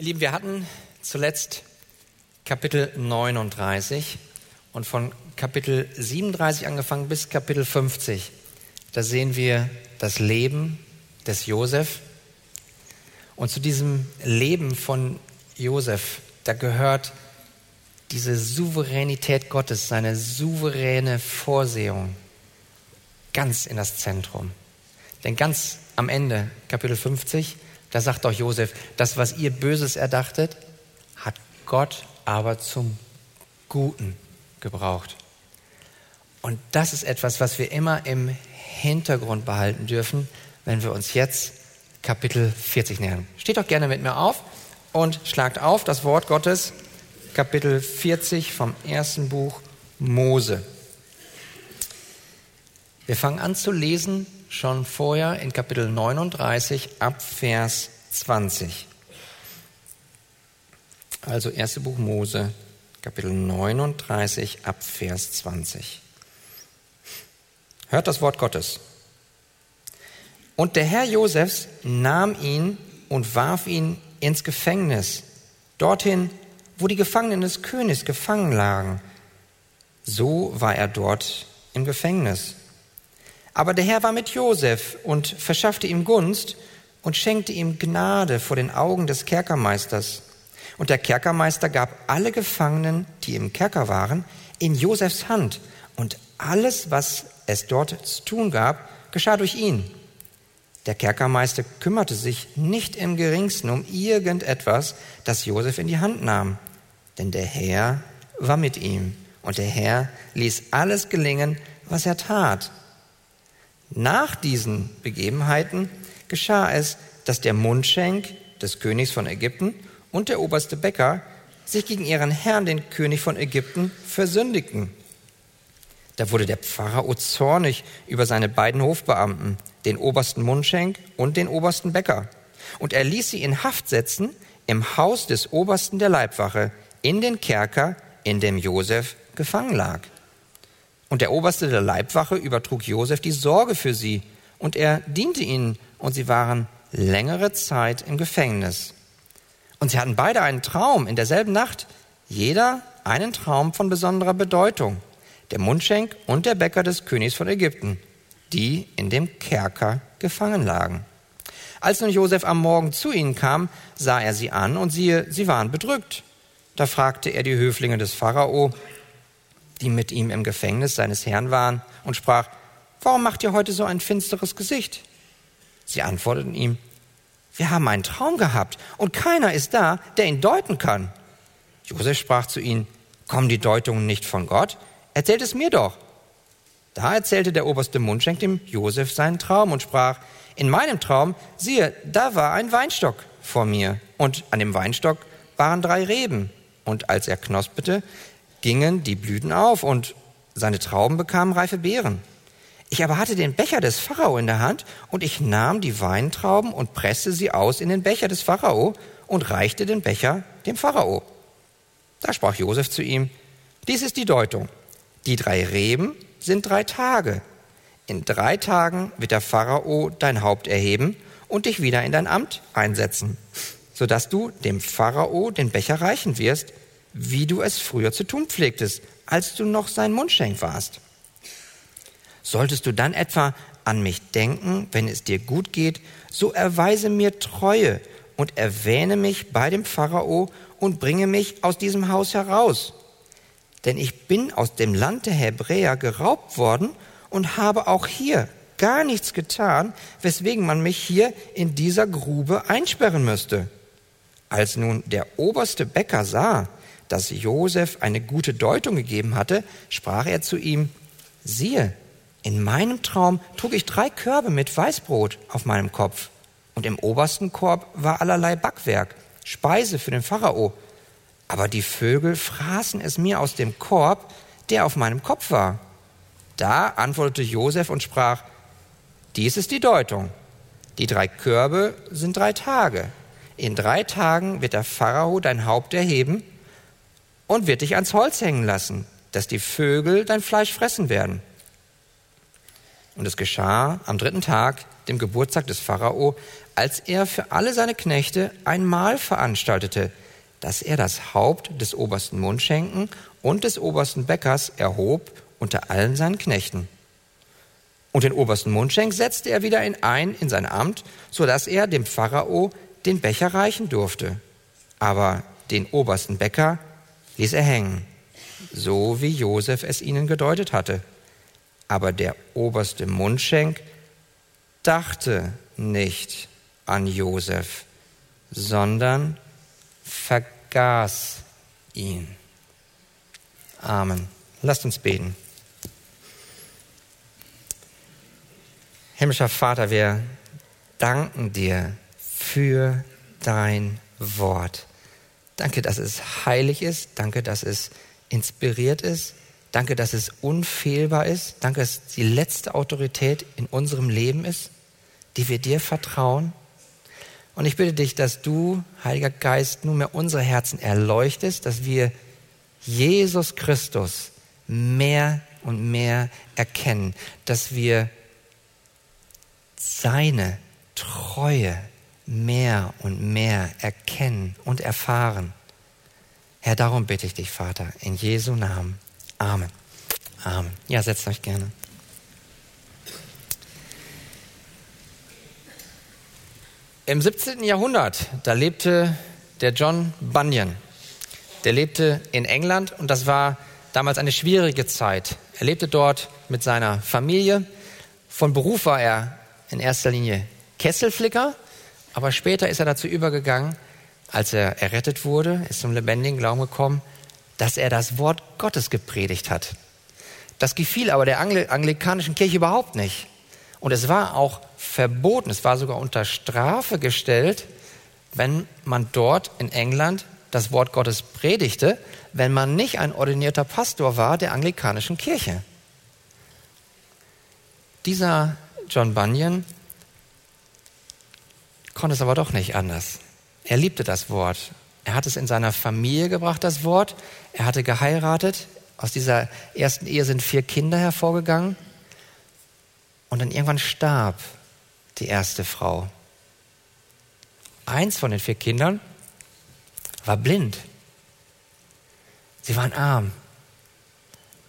Ihr Lieben, wir hatten zuletzt Kapitel 39 und von Kapitel 37 angefangen bis Kapitel 50. Da sehen wir das Leben des Josef. Und zu diesem Leben von Josef, da gehört diese Souveränität Gottes, seine souveräne Vorsehung ganz in das Zentrum. Denn ganz am Ende, Kapitel 50, da sagt doch Josef, das, was ihr Böses erdachtet, hat Gott aber zum Guten gebraucht. Und das ist etwas, was wir immer im Hintergrund behalten dürfen, wenn wir uns jetzt Kapitel 40 nähern. Steht doch gerne mit mir auf und schlagt auf das Wort Gottes, Kapitel 40 vom ersten Buch Mose. Wir fangen an zu lesen schon vorher in Kapitel 39 ab Vers 20. Also erste Buch Mose, Kapitel 39 ab Vers 20. Hört das Wort Gottes. Und der Herr Josefs nahm ihn und warf ihn ins Gefängnis, dorthin, wo die Gefangenen des Königs gefangen lagen. So war er dort im Gefängnis. Aber der Herr war mit Josef und verschaffte ihm Gunst und schenkte ihm Gnade vor den Augen des Kerkermeisters. Und der Kerkermeister gab alle Gefangenen, die im Kerker waren, in Josefs Hand. Und alles, was es dort zu tun gab, geschah durch ihn. Der Kerkermeister kümmerte sich nicht im geringsten um irgendetwas, das Josef in die Hand nahm. Denn der Herr war mit ihm. Und der Herr ließ alles gelingen, was er tat. Nach diesen Begebenheiten geschah es, dass der Mundschenk des Königs von Ägypten und der oberste Bäcker sich gegen ihren Herrn, den König von Ägypten, versündigten. Da wurde der Pharao zornig über seine beiden Hofbeamten, den obersten Mundschenk und den obersten Bäcker. Und er ließ sie in Haft setzen im Haus des obersten der Leibwache, in den Kerker, in dem Josef gefangen lag. Und der Oberste der Leibwache übertrug Josef die Sorge für sie, und er diente ihnen, und sie waren längere Zeit im Gefängnis. Und sie hatten beide einen Traum in derselben Nacht, jeder einen Traum von besonderer Bedeutung, der Mundschenk und der Bäcker des Königs von Ägypten, die in dem Kerker gefangen lagen. Als nun Josef am Morgen zu ihnen kam, sah er sie an, und siehe, sie waren bedrückt. Da fragte er die Höflinge des Pharao, die mit ihm im Gefängnis seines Herrn waren, und sprach, Warum macht ihr heute so ein finsteres Gesicht? Sie antworteten ihm, Wir haben einen Traum gehabt, und keiner ist da, der ihn deuten kann. Josef sprach zu ihnen, Kommen die Deutungen nicht von Gott? Erzählt es mir doch. Da erzählte der oberste Mundschenk dem Josef seinen Traum und sprach, in meinem Traum, siehe, da war ein Weinstock vor mir, und an dem Weinstock waren drei Reben. Und als er knospete, gingen die Blüten auf und seine Trauben bekamen reife Beeren. Ich aber hatte den Becher des Pharao in der Hand und ich nahm die Weintrauben und presste sie aus in den Becher des Pharao und reichte den Becher dem Pharao. Da sprach Josef zu ihm, dies ist die Deutung. Die drei Reben sind drei Tage. In drei Tagen wird der Pharao dein Haupt erheben und dich wieder in dein Amt einsetzen, sodass du dem Pharao den Becher reichen wirst wie du es früher zu tun pflegtest, als du noch sein Mundschenk warst. Solltest du dann etwa an mich denken, wenn es dir gut geht, so erweise mir Treue und erwähne mich bei dem Pharao und bringe mich aus diesem Haus heraus. Denn ich bin aus dem Land der Hebräer geraubt worden und habe auch hier gar nichts getan, weswegen man mich hier in dieser Grube einsperren müsste. Als nun der oberste Bäcker sah, dass Josef eine gute Deutung gegeben hatte, sprach er zu ihm, siehe, in meinem Traum trug ich drei Körbe mit Weißbrot auf meinem Kopf, und im obersten Korb war allerlei Backwerk, Speise für den Pharao. Aber die Vögel fraßen es mir aus dem Korb, der auf meinem Kopf war. Da antwortete Josef und sprach, dies ist die Deutung. Die drei Körbe sind drei Tage. In drei Tagen wird der Pharao dein Haupt erheben und wird dich ans Holz hängen lassen, dass die Vögel dein Fleisch fressen werden. Und es geschah am dritten Tag, dem Geburtstag des Pharao, als er für alle seine Knechte ein Mahl veranstaltete, dass er das Haupt des obersten Mundschenken und des obersten Bäckers erhob unter allen seinen Knechten. Und den obersten Mundschenk setzte er wieder in ein in sein Amt, so dass er dem Pharao den Becher reichen durfte. Aber den obersten Bäcker ließ er hängen, so wie Josef es ihnen gedeutet hatte. Aber der oberste Mundschenk dachte nicht an Josef, sondern vergaß ihn. Amen. Lasst uns beten. Himmlischer Vater, wir danken dir für dein Wort. Danke, dass es heilig ist. Danke, dass es inspiriert ist. Danke, dass es unfehlbar ist. Danke, dass es die letzte Autorität in unserem Leben ist, die wir dir vertrauen. Und ich bitte dich, dass du, Heiliger Geist, nunmehr unsere Herzen erleuchtest, dass wir Jesus Christus mehr und mehr erkennen, dass wir seine Treue mehr und mehr erkennen und erfahren. Herr, darum bitte ich dich, Vater, in Jesu Namen. Amen. Amen. Ja, setzt euch gerne. Im 17. Jahrhundert, da lebte der John Bunyan. Der lebte in England und das war damals eine schwierige Zeit. Er lebte dort mit seiner Familie. Von Beruf war er in erster Linie Kesselflicker, aber später ist er dazu übergegangen, als er errettet wurde, ist zum lebendigen Glauben gekommen, dass er das Wort Gottes gepredigt hat. Das gefiel aber der Angl anglikanischen Kirche überhaupt nicht. Und es war auch verboten, es war sogar unter Strafe gestellt, wenn man dort in England das Wort Gottes predigte, wenn man nicht ein ordinierter Pastor war der anglikanischen Kirche. Dieser John Bunyan konnte es aber doch nicht anders. Er liebte das Wort. Er hat es in seiner Familie gebracht, das Wort. Er hatte geheiratet. Aus dieser ersten Ehe sind vier Kinder hervorgegangen. Und dann irgendwann starb die erste Frau. Eins von den vier Kindern war blind. Sie waren arm.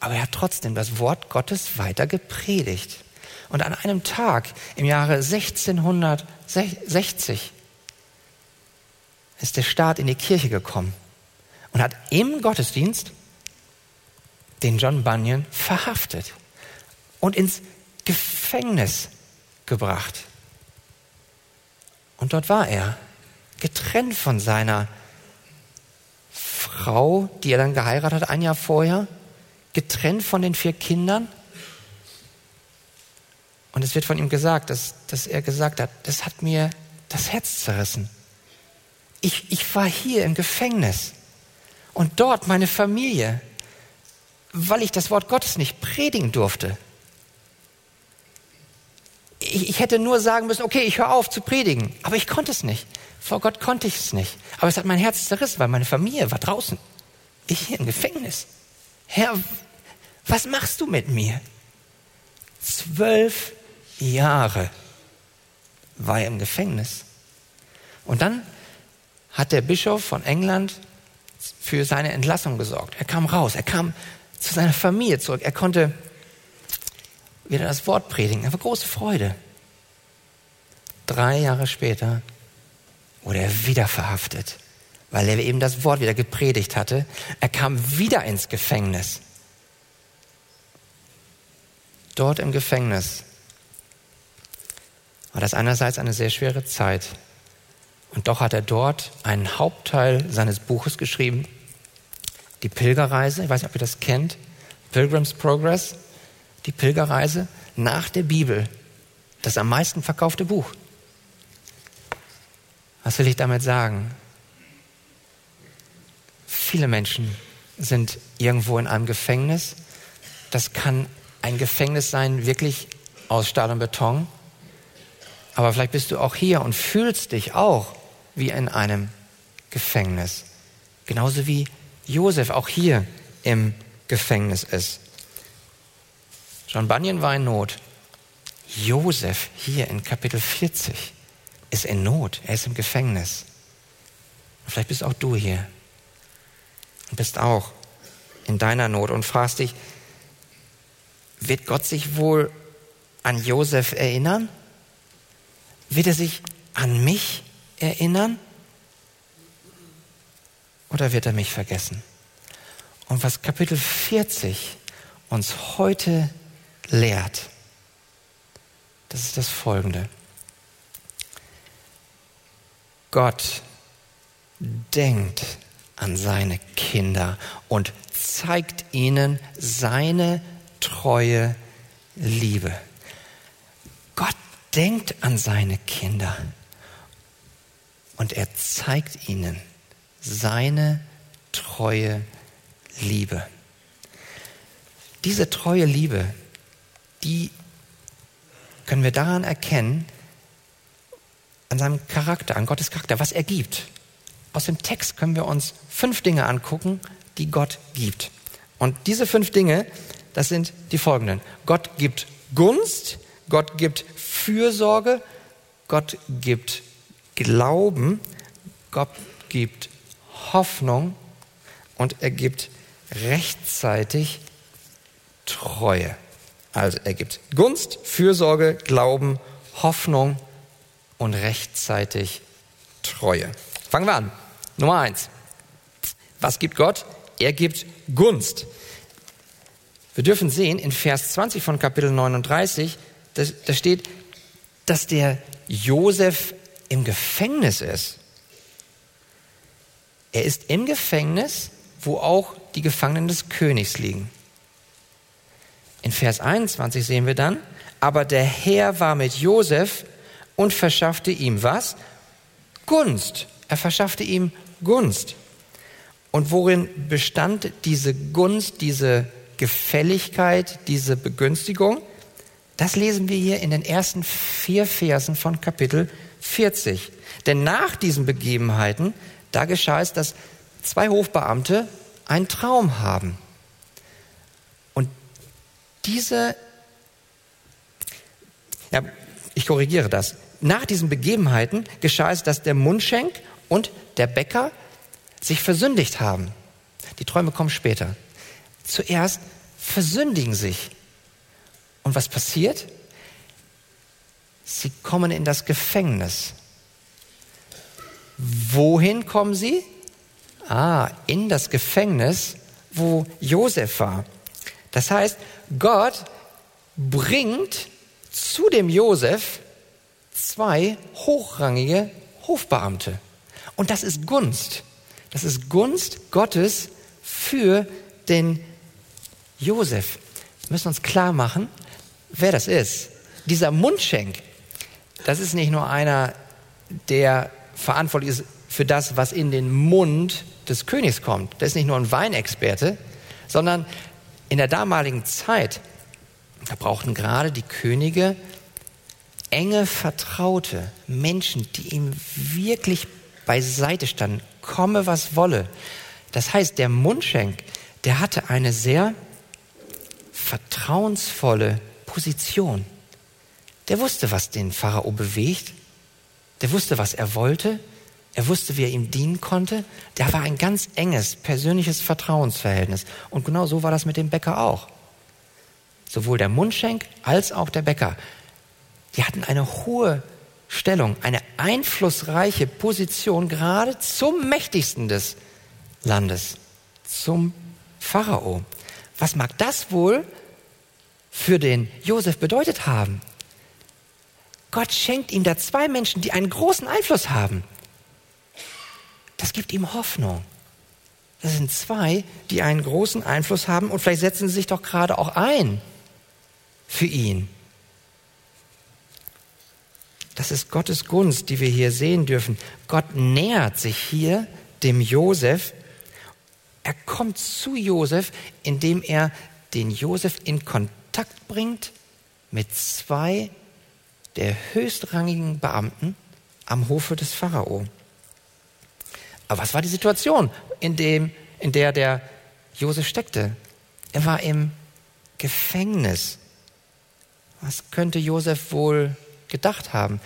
Aber er hat trotzdem das Wort Gottes weiter gepredigt. Und an einem Tag im Jahre 1660 ist der Staat in die Kirche gekommen und hat im Gottesdienst den John Bunyan verhaftet und ins Gefängnis gebracht. Und dort war er, getrennt von seiner Frau, die er dann geheiratet hat, ein Jahr vorher, getrennt von den vier Kindern. Und es wird von ihm gesagt, dass, dass er gesagt hat, das hat mir das Herz zerrissen. Ich, ich war hier im Gefängnis und dort meine Familie, weil ich das Wort Gottes nicht predigen durfte. Ich, ich hätte nur sagen müssen, okay, ich höre auf zu predigen, aber ich konnte es nicht. Vor Gott konnte ich es nicht. Aber es hat mein Herz zerrissen, weil meine Familie war draußen. Ich hier im Gefängnis. Herr, was machst du mit mir? Zwölf Jahre war er im Gefängnis. Und dann hat der Bischof von England für seine Entlassung gesorgt. Er kam raus, er kam zu seiner Familie zurück, er konnte wieder das Wort predigen. Er war große Freude. Drei Jahre später wurde er wieder verhaftet, weil er eben das Wort wieder gepredigt hatte. Er kam wieder ins Gefängnis. Dort im Gefängnis war das einerseits eine sehr schwere Zeit. Und doch hat er dort einen Hauptteil seines Buches geschrieben, die Pilgerreise. Ich weiß nicht, ob ihr das kennt. Pilgrim's Progress. Die Pilgerreise nach der Bibel. Das am meisten verkaufte Buch. Was will ich damit sagen? Viele Menschen sind irgendwo in einem Gefängnis. Das kann ein Gefängnis sein, wirklich aus Stahl und Beton. Aber vielleicht bist du auch hier und fühlst dich auch wie in einem Gefängnis. Genauso wie Josef auch hier im Gefängnis ist. John Bunyan war in Not. Josef hier in Kapitel 40 ist in Not, er ist im Gefängnis. Und vielleicht bist auch du hier und bist auch in deiner Not und fragst dich, wird Gott sich wohl an Josef erinnern? Wird er sich an mich erinnern? Oder wird er mich vergessen? Und was Kapitel 40 uns heute lehrt, das ist das Folgende. Gott denkt an seine Kinder und zeigt ihnen seine treue Liebe. Denkt an seine Kinder und er zeigt ihnen seine treue Liebe. Diese treue Liebe, die können wir daran erkennen, an seinem Charakter, an Gottes Charakter, was er gibt. Aus dem Text können wir uns fünf Dinge angucken, die Gott gibt. Und diese fünf Dinge, das sind die folgenden. Gott gibt Gunst, Gott gibt Fürsorge, Gott gibt Glauben, Gott gibt Hoffnung und er gibt rechtzeitig Treue. Also er gibt Gunst, Fürsorge, Glauben, Hoffnung und rechtzeitig Treue. Fangen wir an. Nummer eins. Was gibt Gott? Er gibt Gunst. Wir dürfen sehen, in Vers 20 von Kapitel 39, da, steht, dass der Josef im Gefängnis ist. Er ist im Gefängnis, wo auch die Gefangenen des Königs liegen. In Vers 21 sehen wir dann, aber der Herr war mit Josef und verschaffte ihm was? Gunst. Er verschaffte ihm Gunst. Und worin bestand diese Gunst, diese Gefälligkeit, diese Begünstigung? Das lesen wir hier in den ersten vier Versen von Kapitel 40. Denn nach diesen Begebenheiten, da geschah es, dass zwei Hofbeamte einen Traum haben. Und diese, ja, ich korrigiere das. Nach diesen Begebenheiten geschah es, dass der Mundschenk und der Bäcker sich versündigt haben. Die Träume kommen später. Zuerst versündigen sich. Und was passiert? Sie kommen in das Gefängnis. Wohin kommen sie? Ah, in das Gefängnis, wo Josef war. Das heißt, Gott bringt zu dem Josef zwei hochrangige Hofbeamte. Und das ist Gunst. Das ist Gunst Gottes für den Josef. Wir müssen uns klar machen, wer das ist. Dieser Mundschenk, das ist nicht nur einer, der verantwortlich ist für das, was in den Mund des Königs kommt. Der ist nicht nur ein Weinexperte, sondern in der damaligen Zeit, da brauchten gerade die Könige enge Vertraute, Menschen, die ihm wirklich beiseite standen, komme was wolle. Das heißt, der Mundschenk, der hatte eine sehr vertrauensvolle Position. Der wusste, was den Pharao bewegt. Der wusste, was er wollte. Er wusste, wie er ihm dienen konnte. Der war ein ganz enges, persönliches Vertrauensverhältnis. Und genau so war das mit dem Bäcker auch. Sowohl der Mundschenk als auch der Bäcker. Die hatten eine hohe Stellung, eine einflussreiche Position gerade zum mächtigsten des Landes, zum Pharao. Was mag das wohl für den Josef bedeutet haben? Gott schenkt ihm da zwei Menschen, die einen großen Einfluss haben. Das gibt ihm Hoffnung. Das sind zwei, die einen großen Einfluss haben und vielleicht setzen sie sich doch gerade auch ein für ihn. Das ist Gottes Gunst, die wir hier sehen dürfen. Gott nähert sich hier dem Josef. Er kommt zu Josef, indem er den Josef in Kontakt bringt mit zwei der höchstrangigen Beamten am Hofe des Pharao. Aber was war die Situation, in, dem, in der der Josef steckte? Er war im Gefängnis. Was könnte Josef wohl gedacht haben?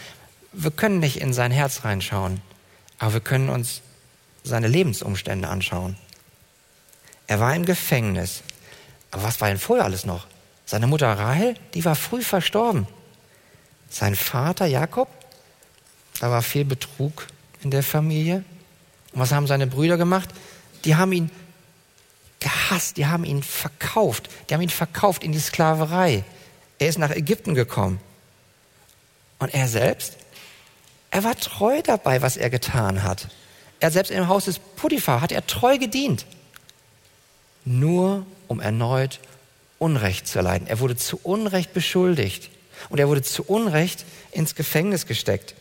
wir können nicht in sein Herz reinschauen, aber wir können uns seine Lebensumstände anschauen. Er war im Gefängnis. Aber was war denn vorher alles noch? Seine Mutter Rahel, die war früh verstorben. Sein Vater Jakob, da war viel Betrug in der Familie. Und was haben seine Brüder gemacht? Die haben ihn gehasst, die haben ihn verkauft, die haben ihn verkauft in die Sklaverei. Er ist nach Ägypten gekommen. Und er selbst, er war treu dabei, was er getan hat. Er selbst im Haus des Potiphar hat er treu gedient. Nur um erneut Unrecht zu erleiden. Er wurde zu Unrecht beschuldigt und er wurde zu Unrecht ins Gefängnis gesteckt.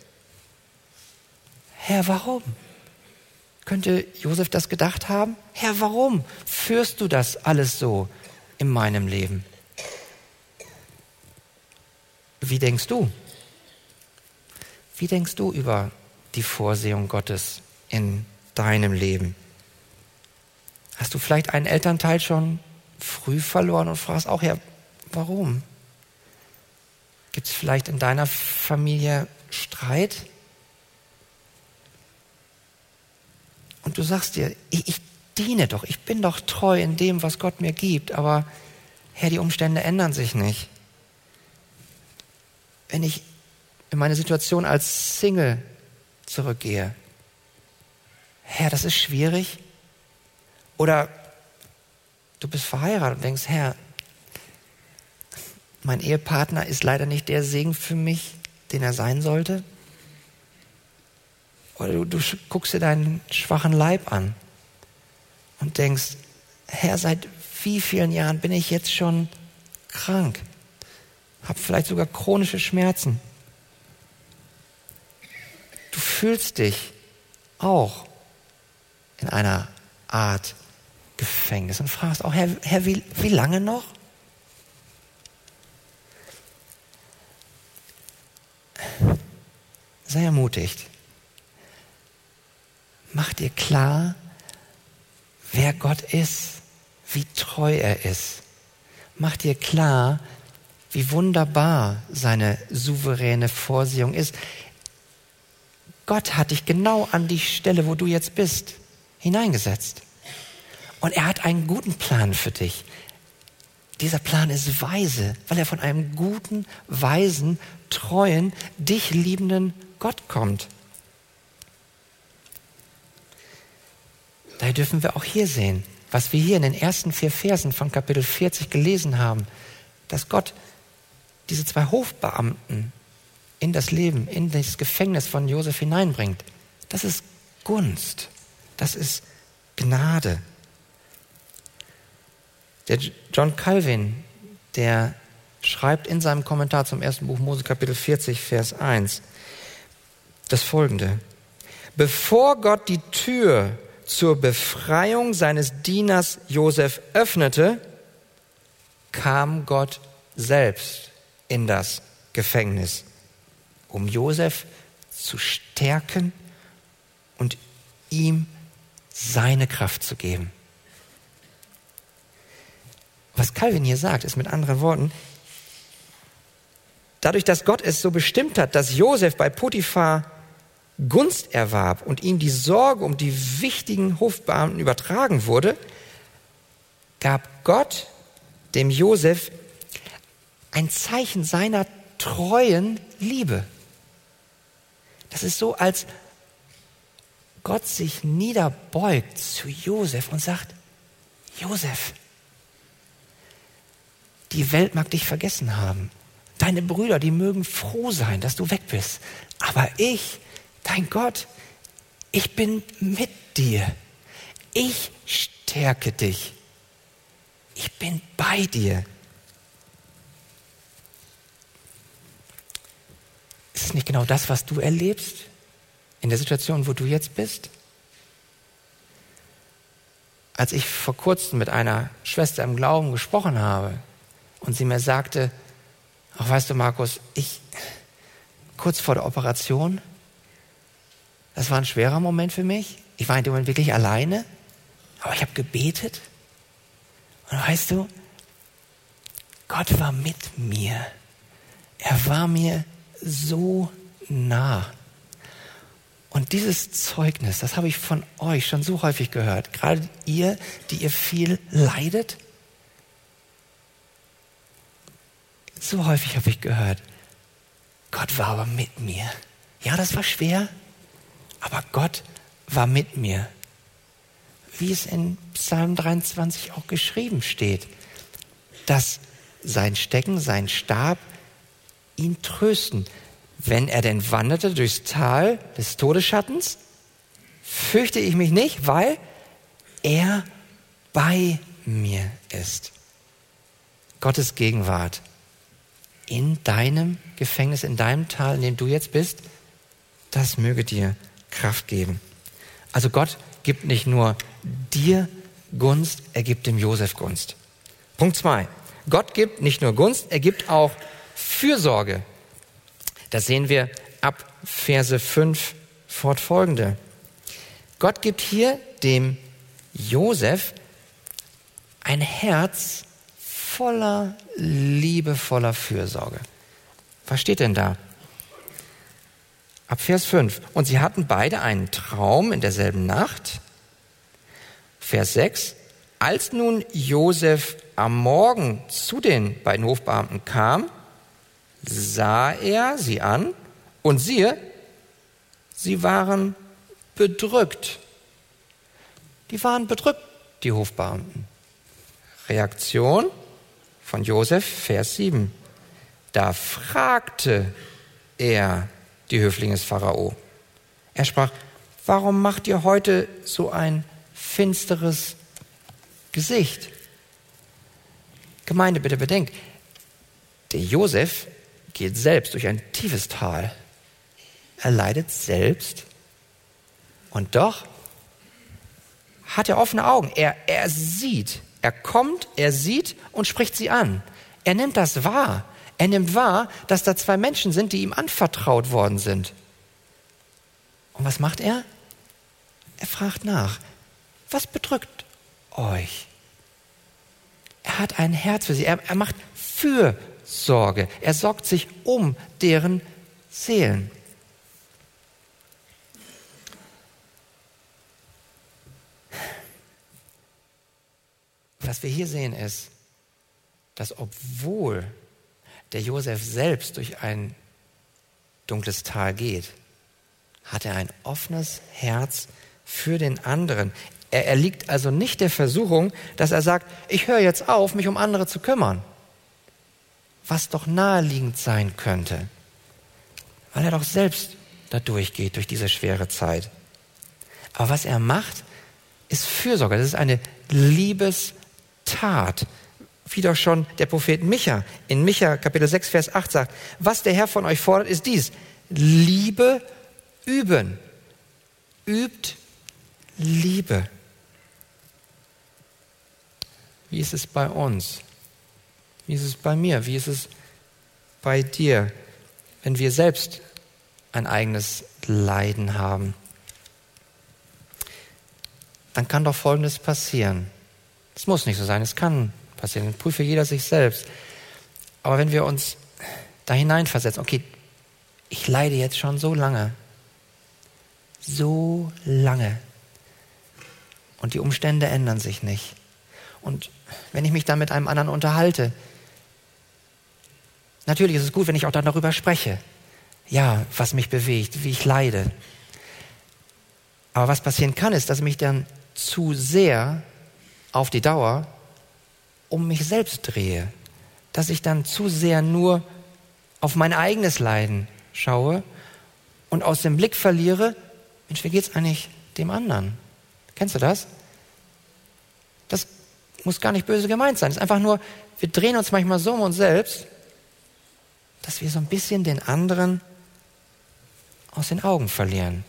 Herr, warum? Könnte Josef das gedacht haben? Herr, warum führst du das alles so in meinem Leben? Wie denkst du? Wie denkst du über die Vorsehung Gottes in deinem Leben? Hast du vielleicht einen Elternteil schon früh verloren und fragst auch, ja, warum? Gibt es vielleicht in deiner Familie Streit? Und du sagst dir, ich, ich diene doch, ich bin doch treu in dem, was Gott mir gibt, aber Herr, die Umstände ändern sich nicht. Wenn ich in meine Situation als Single zurückgehe, Herr, das ist schwierig. Oder du bist verheiratet und denkst, Herr, mein Ehepartner ist leider nicht der Segen für mich, den er sein sollte. Oder du, du guckst dir deinen schwachen Leib an und denkst, Herr, seit wie vielen Jahren bin ich jetzt schon krank? Hab vielleicht sogar chronische Schmerzen. Du fühlst dich auch in einer Art Gefängnis und fragst auch, Herr, Herr wie, wie lange noch? Sei ermutigt. Mach dir klar, wer Gott ist, wie treu er ist. Mach dir klar, wie wunderbar seine souveräne Vorsehung ist. Gott hat dich genau an die Stelle, wo du jetzt bist, hineingesetzt. Und er hat einen guten Plan für dich. Dieser Plan ist weise, weil er von einem guten, weisen, treuen, dich liebenden Gott kommt. Daher dürfen wir auch hier sehen, was wir hier in den ersten vier Versen von Kapitel 40 gelesen haben, dass Gott diese zwei Hofbeamten in das Leben, in das Gefängnis von Josef hineinbringt. Das ist Gunst. Das ist Gnade. Der John Calvin, der schreibt in seinem Kommentar zum ersten Buch Mose Kapitel 40, Vers 1 das folgende. Bevor Gott die Tür zur Befreiung seines Dieners Josef öffnete, kam Gott selbst in das Gefängnis, um Josef zu stärken und ihm seine Kraft zu geben. Was Calvin hier sagt, ist mit anderen Worten, dadurch, dass Gott es so bestimmt hat, dass Josef bei Potiphar Gunst erwarb und ihm die Sorge um die wichtigen Hofbeamten übertragen wurde, gab Gott dem Josef ein Zeichen seiner treuen Liebe. Das ist so, als Gott sich niederbeugt zu Josef und sagt, Josef, die Welt mag dich vergessen haben. Deine Brüder, die mögen froh sein, dass du weg bist. Aber ich, dein Gott, ich bin mit dir. Ich stärke dich. Ich bin bei dir. Ist es nicht genau das, was du erlebst in der Situation, wo du jetzt bist? Als ich vor kurzem mit einer Schwester im Glauben gesprochen habe und sie mir sagte, ach weißt du Markus, ich kurz vor der Operation, das war ein schwerer Moment für mich. Ich war in dem Moment wirklich alleine, aber ich habe gebetet. Und weißt du, Gott war mit mir. Er war mir so nah. Und dieses Zeugnis, das habe ich von euch schon so häufig gehört. Gerade ihr, die ihr viel leidet. So häufig habe ich gehört, Gott war aber mit mir. Ja, das war schwer, aber Gott war mit mir. Wie es in Psalm 23 auch geschrieben steht, dass sein Stecken, sein Stab ihn trösten. Wenn er denn wanderte durchs Tal des Todesschattens, fürchte ich mich nicht, weil er bei mir ist. Gottes Gegenwart in deinem Gefängnis, in deinem Tal, in dem du jetzt bist, das möge dir Kraft geben. Also Gott gibt nicht nur dir Gunst, er gibt dem Josef Gunst. Punkt zwei. Gott gibt nicht nur Gunst, er gibt auch Fürsorge. Das sehen wir ab Verse 5 fortfolgende. Gott gibt hier dem Josef ein Herz voller liebevoller Fürsorge. Was steht denn da? Ab Vers 5. Und sie hatten beide einen Traum in derselben Nacht. Vers 6. Als nun Josef am Morgen zu den beiden Hofbeamten kam, sah er sie an und siehe, sie waren bedrückt. Die waren bedrückt, die Hofbeamten. Reaktion von Josef, Vers 7. Da fragte er die Höflinge des Pharao. Er sprach, warum macht ihr heute so ein finsteres Gesicht? Gemeinde, bitte bedenkt, der Josef geht selbst durch ein tiefes Tal. Er leidet selbst. Und doch hat er offene Augen. Er, er sieht, er kommt, er sieht und spricht sie an. Er nimmt das wahr. Er nimmt wahr, dass da zwei Menschen sind, die ihm anvertraut worden sind. Und was macht er? Er fragt nach, was bedrückt euch? Er hat ein Herz für sie. Er, er macht Fürsorge. Er sorgt sich um deren Seelen. Was wir hier sehen ist, dass obwohl der Josef selbst durch ein dunkles Tal geht, hat er ein offenes Herz für den anderen. Er erliegt also nicht der Versuchung, dass er sagt, ich höre jetzt auf, mich um andere zu kümmern. Was doch naheliegend sein könnte, weil er doch selbst da durchgeht, durch diese schwere Zeit. Aber was er macht, ist Fürsorge. Das ist eine Liebestat. Wie doch schon der Prophet Micha in Micha Kapitel 6, Vers 8 sagt, was der Herr von euch fordert, ist dies. Liebe üben. Übt Liebe. Wie ist es bei uns? Wie ist es bei mir? Wie ist es bei dir, wenn wir selbst ein eigenes Leiden haben? Dann kann doch Folgendes passieren. Es muss nicht so sein, es kann passieren. Prüfe jeder sich selbst. Aber wenn wir uns da hineinversetzen, okay, ich leide jetzt schon so lange, so lange und die Umstände ändern sich nicht. Und wenn ich mich dann mit einem anderen unterhalte, natürlich ist es gut, wenn ich auch dann darüber spreche. Ja, was mich bewegt, wie ich leide. Aber was passieren kann, ist, dass ich mich dann zu sehr auf die Dauer um mich selbst drehe. Dass ich dann zu sehr nur auf mein eigenes Leiden schaue und aus dem Blick verliere, Mensch, wie geht's eigentlich dem anderen? Kennst du das? Das muss gar nicht böse gemeint sein. Es ist einfach nur, wir drehen uns manchmal so um uns selbst, dass wir so ein bisschen den anderen aus den Augen verlieren.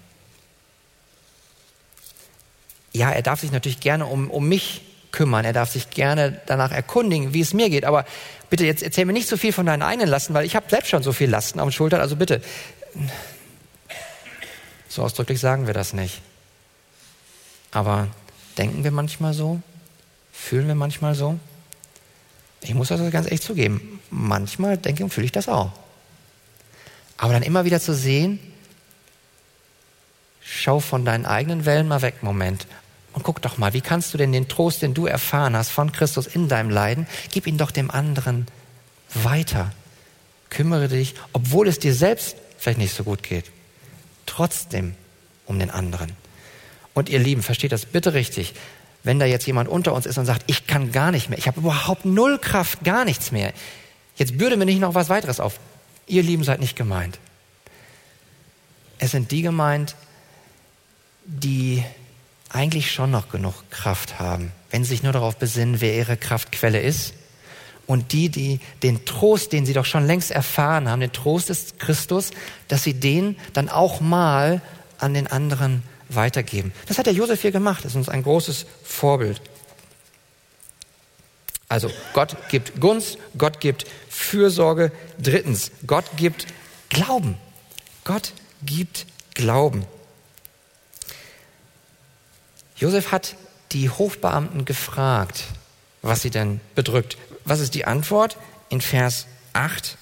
Ja, er darf sich natürlich gerne um, um mich kümmern. Er darf sich gerne danach erkundigen, wie es mir geht. Aber bitte, jetzt erzähl mir nicht so viel von deinen eigenen Lasten, weil ich habe selbst schon so viel Lasten auf den Schultern. Also bitte, so ausdrücklich sagen wir das nicht. Aber denken wir manchmal so? Fühlen wir manchmal so? Ich muss das ganz echt zugeben. Manchmal denke und fühle ich das auch. Aber dann immer wieder zu sehen, schau von deinen eigenen Wellen mal weg, Moment. Und guck doch mal, wie kannst du denn den Trost, den du erfahren hast von Christus in deinem Leiden, gib ihn doch dem anderen weiter. Kümmere dich, obwohl es dir selbst vielleicht nicht so gut geht, trotzdem um den anderen. Und ihr Lieben, versteht das bitte richtig. Wenn da jetzt jemand unter uns ist und sagt, ich kann gar nicht mehr, ich habe überhaupt null Kraft, gar nichts mehr. Jetzt bürde mir nicht noch was weiteres auf. Ihr Lieben seid nicht gemeint. Es sind die gemeint, die eigentlich schon noch genug Kraft haben, wenn sie sich nur darauf besinnen, wer ihre Kraftquelle ist. Und die, die den Trost, den sie doch schon längst erfahren haben, den Trost des Christus, dass sie den dann auch mal an den anderen weitergeben. Das hat der Josef hier gemacht. Das ist uns ein großes Vorbild. Also Gott gibt Gunst, Gott gibt Fürsorge. Drittens, Gott gibt Glauben. Gott gibt Glauben. Josef hat die Hofbeamten gefragt, was sie denn bedrückt. Was ist die Antwort? In Vers 8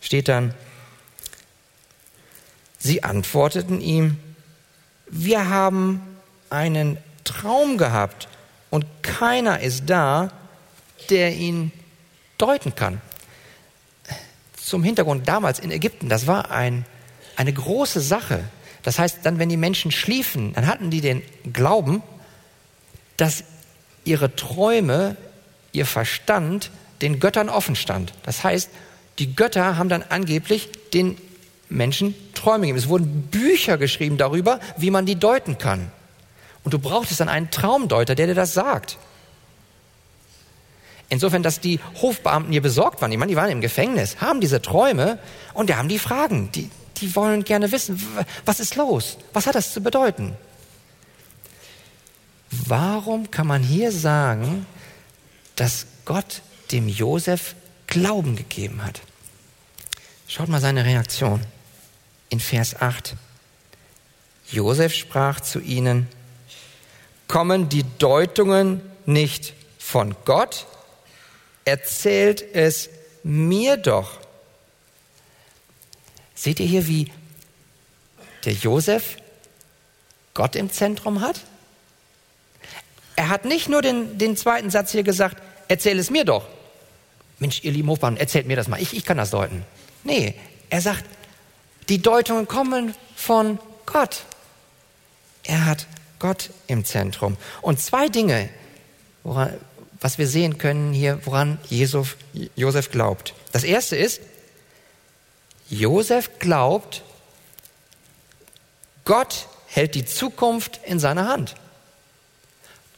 steht dann, sie antworteten ihm, wir haben einen Traum gehabt und keiner ist da, der ihn deuten kann. Zum Hintergrund damals in Ägypten, das war ein, eine große Sache. Das heißt, dann, wenn die Menschen schliefen, dann hatten die den Glauben, dass ihre Träume, ihr Verstand den Göttern offen stand. Das heißt, die Götter haben dann angeblich den Menschen Träume gegeben. Es wurden Bücher geschrieben darüber, wie man die deuten kann. Und du brauchtest dann einen Traumdeuter, der dir das sagt. Insofern, dass die Hofbeamten hier besorgt waren, die waren im Gefängnis, haben diese Träume und die haben die Fragen. Die, die wollen gerne wissen, was ist los? Was hat das zu bedeuten? Warum kann man hier sagen, dass Gott dem Josef Glauben gegeben hat? Schaut mal seine Reaktion in Vers 8. Josef sprach zu ihnen, kommen die Deutungen nicht von Gott? Erzählt es mir doch. Seht ihr hier, wie der Josef Gott im Zentrum hat? Er hat nicht nur den, den zweiten Satz hier gesagt, erzähl es mir doch. Mensch, ihr lieben Hofbahn, erzählt mir das mal, ich, ich kann das deuten. Nee, er sagt, die Deutungen kommen von Gott. Er hat Gott im Zentrum. Und zwei Dinge, woran, was wir sehen können hier, woran Josef glaubt. Das erste ist, Josef glaubt, Gott hält die Zukunft in seiner Hand.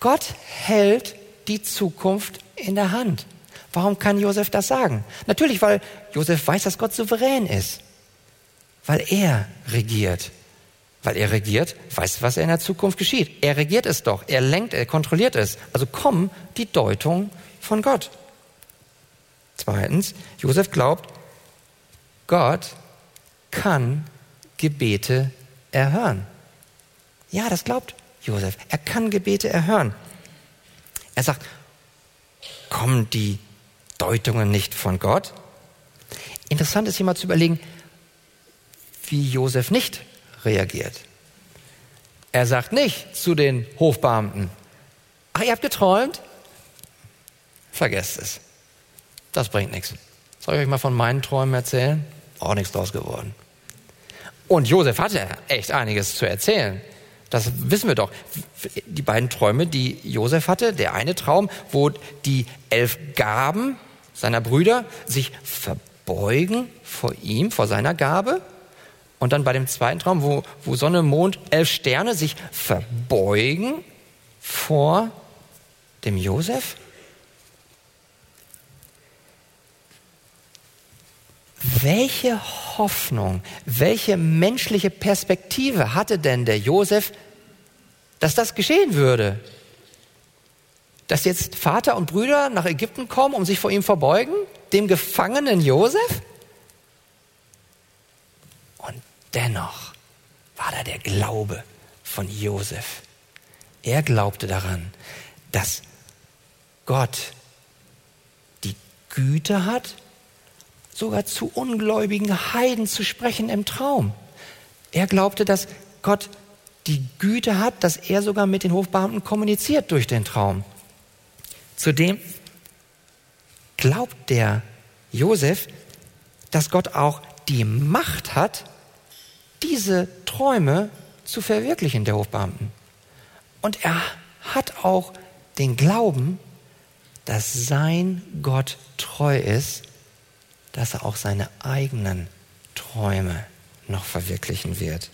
Gott hält die Zukunft in der Hand. Warum kann Josef das sagen? Natürlich, weil Josef weiß, dass Gott souverän ist. Weil er regiert. Weil er regiert, weiß, was in der Zukunft geschieht. Er regiert es doch. Er lenkt, er kontrolliert es. Also kommen die Deutung von Gott. Zweitens, Josef glaubt, Gott kann Gebete erhören. Ja, das glaubt Josef. Er kann Gebete erhören. Er sagt, kommen die Deutungen nicht von Gott? Interessant ist hier mal zu überlegen, wie Josef nicht reagiert. Er sagt nicht zu den Hofbeamten, ach, ihr habt geträumt? Vergesst es. Das bringt nichts. Soll ich euch mal von meinen Träumen erzählen? Auch nichts draus geworden. Und Josef hatte echt einiges zu erzählen. Das wissen wir doch. Die beiden Träume, die Josef hatte, der eine Traum, wo die elf Gaben seiner Brüder sich verbeugen vor ihm, vor seiner Gabe. Und dann bei dem zweiten Traum, wo, wo Sonne, Mond, elf Sterne sich verbeugen vor dem Josef. Welche Hoffnung, welche menschliche Perspektive hatte denn der Josef, dass das geschehen würde? Dass jetzt Vater und Brüder nach Ägypten kommen, um sich vor ihm verbeugen, dem gefangenen Josef? Und dennoch war da der Glaube von Josef. Er glaubte daran, dass Gott die Güte hat sogar zu ungläubigen Heiden zu sprechen im Traum. Er glaubte, dass Gott die Güte hat, dass er sogar mit den Hofbeamten kommuniziert durch den Traum. Zudem glaubt der Josef, dass Gott auch die Macht hat, diese Träume zu verwirklichen, der Hofbeamten. Und er hat auch den Glauben, dass sein Gott treu ist, dass er auch seine eigenen Träume noch verwirklichen wird.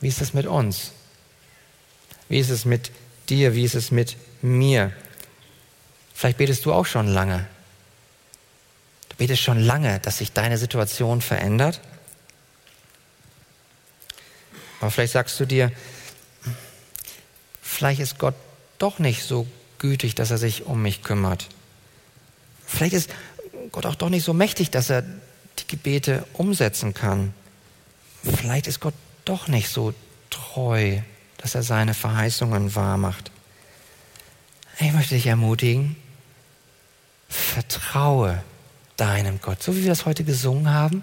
Wie ist es mit uns? Wie ist es mit dir? Wie ist es mit mir? Vielleicht betest du auch schon lange. Du betest schon lange, dass sich deine Situation verändert. Aber vielleicht sagst du dir, vielleicht ist Gott doch nicht so gütig, dass er sich um mich kümmert. Vielleicht ist Gott auch doch nicht so mächtig, dass er die Gebete umsetzen kann. Vielleicht ist Gott doch nicht so treu, dass er seine Verheißungen wahrmacht. Ich möchte dich ermutigen, vertraue deinem Gott, so wie wir das heute gesungen haben.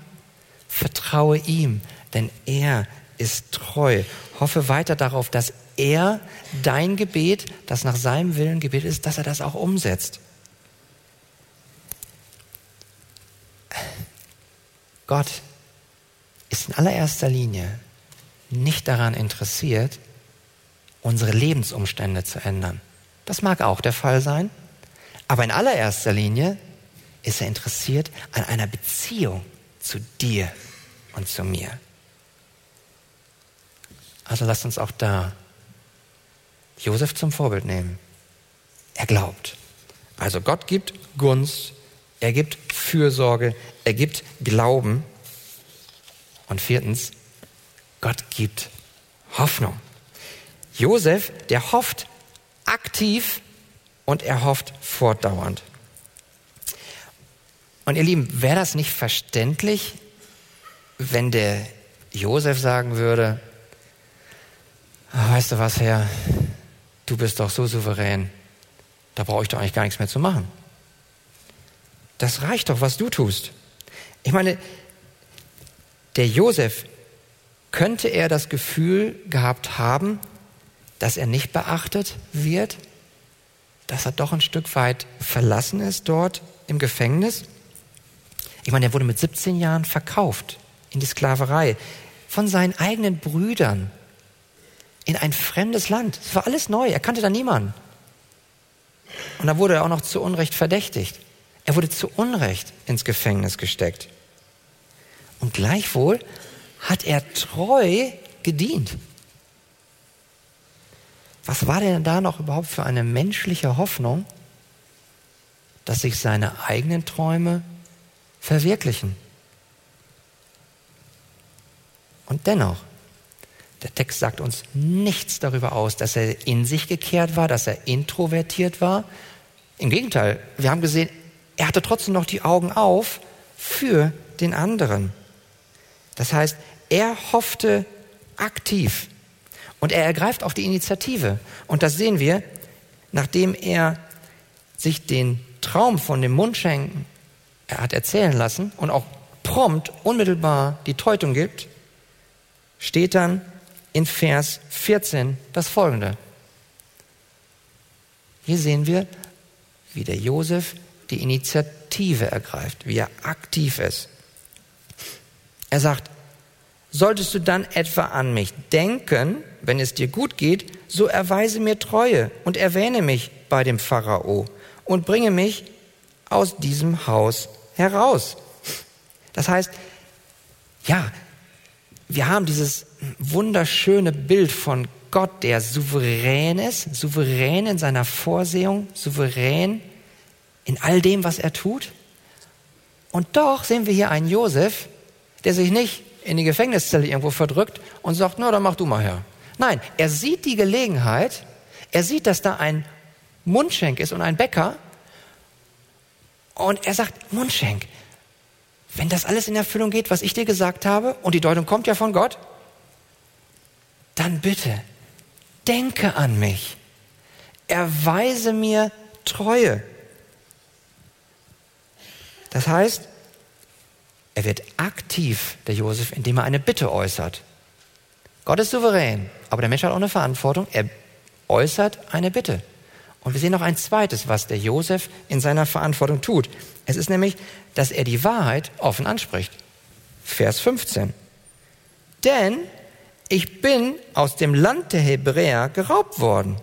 Vertraue ihm, denn er ist treu. Hoffe weiter darauf, dass er dein Gebet, das nach seinem Willen Gebet ist, dass er das auch umsetzt. Gott ist in allererster Linie nicht daran interessiert, unsere Lebensumstände zu ändern. Das mag auch der Fall sein, aber in allererster Linie ist er interessiert an einer Beziehung zu dir und zu mir. Also lasst uns auch da Josef zum Vorbild nehmen. Er glaubt. Also Gott gibt Gunst er gibt Fürsorge, er gibt Glauben. Und viertens, Gott gibt Hoffnung. Josef, der hofft aktiv und er hofft fortdauernd. Und ihr Lieben, wäre das nicht verständlich, wenn der Josef sagen würde, ah, weißt du was, Herr, du bist doch so souverän, da brauche ich doch eigentlich gar nichts mehr zu machen. Das reicht doch, was du tust. Ich meine, der Josef, könnte er das Gefühl gehabt haben, dass er nicht beachtet wird, dass er doch ein Stück weit verlassen ist dort im Gefängnis? Ich meine, er wurde mit 17 Jahren verkauft in die Sklaverei von seinen eigenen Brüdern in ein fremdes Land. Es war alles neu, er kannte da niemanden. Und da wurde er auch noch zu Unrecht verdächtigt. Er wurde zu Unrecht ins Gefängnis gesteckt. Und gleichwohl hat er treu gedient. Was war denn da noch überhaupt für eine menschliche Hoffnung, dass sich seine eigenen Träume verwirklichen? Und dennoch, der Text sagt uns nichts darüber aus, dass er in sich gekehrt war, dass er introvertiert war. Im Gegenteil, wir haben gesehen, er hatte trotzdem noch die Augen auf für den anderen. Das heißt, er hoffte aktiv und er ergreift auch die Initiative. Und das sehen wir, nachdem er sich den Traum von dem Mundschenken er hat erzählen lassen und auch prompt, unmittelbar die Deutung gibt, steht dann in Vers 14 das folgende. Hier sehen wir, wie der Josef die Initiative ergreift, wie er aktiv ist. Er sagt, solltest du dann etwa an mich denken, wenn es dir gut geht, so erweise mir Treue und erwähne mich bei dem Pharao und bringe mich aus diesem Haus heraus. Das heißt, ja, wir haben dieses wunderschöne Bild von Gott, der souverän ist, souverän in seiner Vorsehung, souverän in all dem, was er tut. Und doch sehen wir hier einen Josef, der sich nicht in die Gefängniszelle irgendwo verdrückt und sagt, na, dann mach du mal her. Nein, er sieht die Gelegenheit, er sieht, dass da ein Mundschenk ist und ein Bäcker und er sagt, Mundschenk, wenn das alles in Erfüllung geht, was ich dir gesagt habe, und die Deutung kommt ja von Gott, dann bitte, denke an mich, erweise mir Treue. Das heißt, er wird aktiv, der Josef, indem er eine Bitte äußert. Gott ist souverän, aber der Mensch hat auch eine Verantwortung. Er äußert eine Bitte. Und wir sehen noch ein zweites, was der Josef in seiner Verantwortung tut. Es ist nämlich, dass er die Wahrheit offen anspricht. Vers 15. Denn ich bin aus dem Land der Hebräer geraubt worden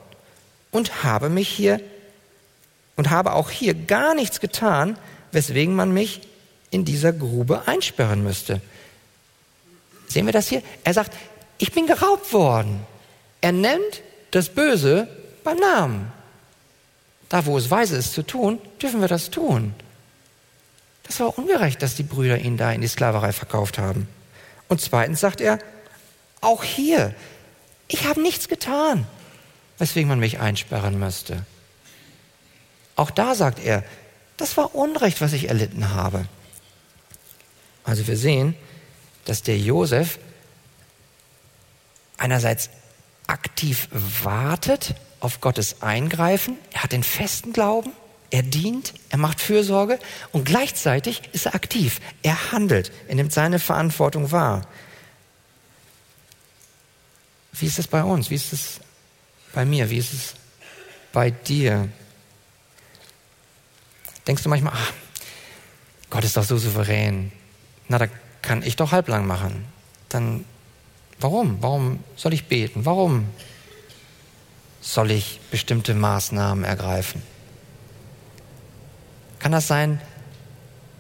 und habe mich hier und habe auch hier gar nichts getan, weswegen man mich in dieser Grube einsperren müsste. Sehen wir das hier? Er sagt, ich bin geraubt worden. Er nennt das Böse beim Namen. Da, wo es weise ist zu tun, dürfen wir das tun. Das war ungerecht, dass die Brüder ihn da in die Sklaverei verkauft haben. Und zweitens sagt er, auch hier, ich habe nichts getan, weswegen man mich einsperren müsste. Auch da sagt er, das war Unrecht, was ich erlitten habe. Also wir sehen, dass der Josef einerseits aktiv wartet auf Gottes Eingreifen, er hat den festen Glauben, er dient, er macht Fürsorge und gleichzeitig ist er aktiv, er handelt, er nimmt seine Verantwortung wahr. Wie ist es bei uns? Wie ist es bei mir? Wie ist es bei dir? Denkst du manchmal, ach, Gott ist doch so souverän. Na, da kann ich doch halblang machen. Dann, warum? Warum soll ich beten? Warum soll ich bestimmte Maßnahmen ergreifen? Kann das sein,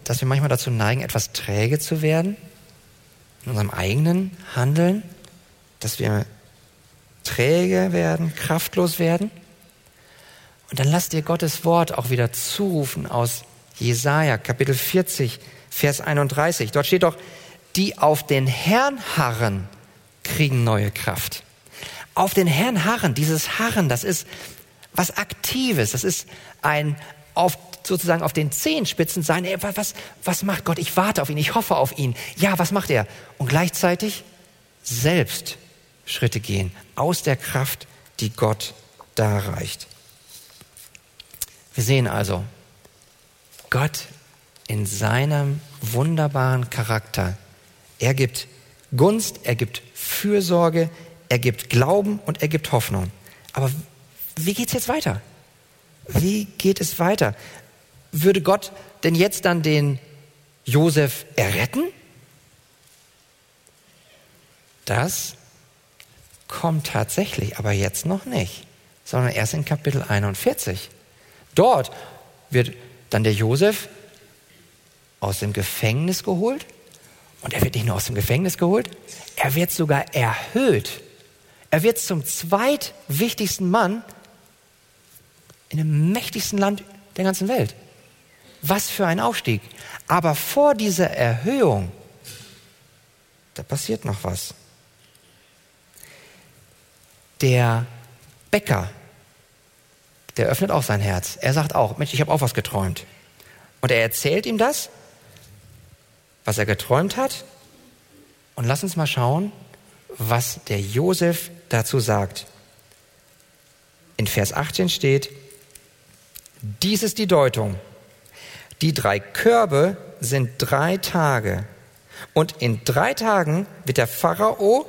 dass wir manchmal dazu neigen, etwas träge zu werden in unserem eigenen Handeln, dass wir träge werden, kraftlos werden. Und dann lass dir Gottes Wort auch wieder zurufen aus Jesaja, Kapitel 40, Vers 31. Dort steht doch, die auf den Herrn harren, kriegen neue Kraft. Auf den Herrn harren, dieses Harren, das ist was Aktives, das ist ein auf, sozusagen auf den Zehenspitzen sein, ey, was, was macht Gott? Ich warte auf ihn, ich hoffe auf ihn. Ja, was macht er? Und gleichzeitig selbst Schritte gehen, aus der Kraft, die Gott darreicht. Wir sehen also, Gott in seinem wunderbaren Charakter, er gibt Gunst, er gibt Fürsorge, er gibt Glauben und er gibt Hoffnung. Aber wie geht es jetzt weiter? Wie geht es weiter? Würde Gott denn jetzt dann den Josef erretten? Das kommt tatsächlich, aber jetzt noch nicht, sondern erst in Kapitel 41. Dort wird dann der Josef aus dem Gefängnis geholt und er wird nicht nur aus dem Gefängnis geholt, er wird sogar erhöht. Er wird zum zweitwichtigsten Mann in dem mächtigsten Land der ganzen Welt. Was für ein Aufstieg. Aber vor dieser Erhöhung, da passiert noch was der Bäcker, der öffnet auch sein Herz. Er sagt auch, Mensch, ich habe auch was geträumt. Und er erzählt ihm das, was er geträumt hat. Und lass uns mal schauen, was der Josef dazu sagt. In Vers 18 steht, dies ist die Deutung. Die drei Körbe sind drei Tage. Und in drei Tagen wird der Pharao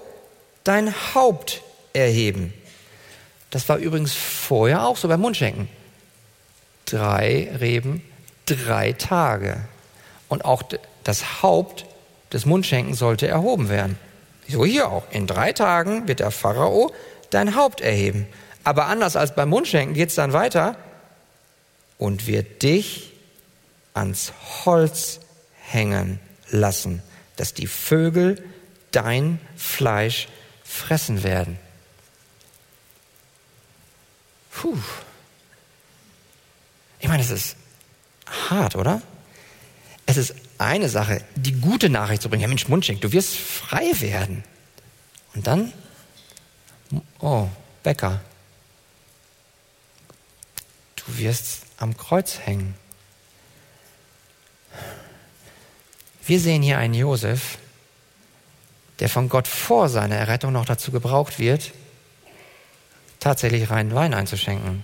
dein Haupt erheben. Das war übrigens vorher auch so beim Mundschenken. Drei Reben, drei Tage. Und auch das Haupt des Mundschenken sollte erhoben werden. So hier auch. In drei Tagen wird der Pharao dein Haupt erheben. Aber anders als beim Mundschenken geht es dann weiter und wird dich ans Holz hängen lassen, dass die Vögel dein Fleisch fressen werden. Puh. Ich meine, es ist hart, oder? Es ist eine Sache, die gute Nachricht zu bringen. Ja, Mensch, Mundschenk, du wirst frei werden. Und dann, oh, Bäcker, du wirst am Kreuz hängen. Wir sehen hier einen Josef, der von Gott vor seiner Errettung noch dazu gebraucht wird, tatsächlich reinen Wein einzuschenken.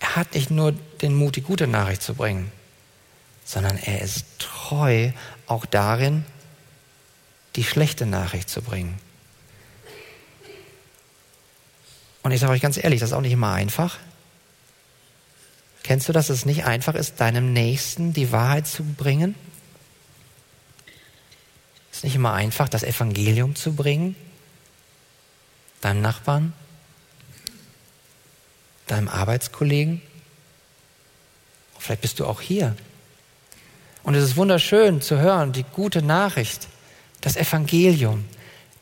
Er hat nicht nur den Mut, die gute Nachricht zu bringen, sondern er ist treu auch darin, die schlechte Nachricht zu bringen. Und ich sage euch ganz ehrlich, das ist auch nicht immer einfach. Kennst du, dass es nicht einfach ist, deinem Nächsten die Wahrheit zu bringen? Es ist nicht immer einfach, das Evangelium zu bringen, deinem Nachbarn, deinem Arbeitskollegen. Vielleicht bist du auch hier. Und es ist wunderschön zu hören, die gute Nachricht, das Evangelium,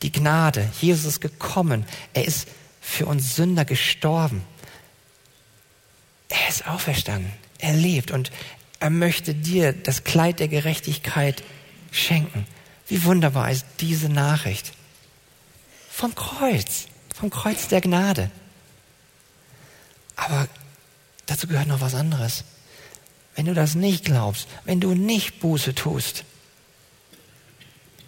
die Gnade. Jesus ist gekommen. Er ist für uns Sünder gestorben. Er ist auferstanden. Er lebt und er möchte dir das Kleid der Gerechtigkeit schenken. Wie wunderbar ist diese Nachricht. Vom Kreuz, vom Kreuz der Gnade. Aber dazu gehört noch was anderes. Wenn du das nicht glaubst, wenn du nicht Buße tust,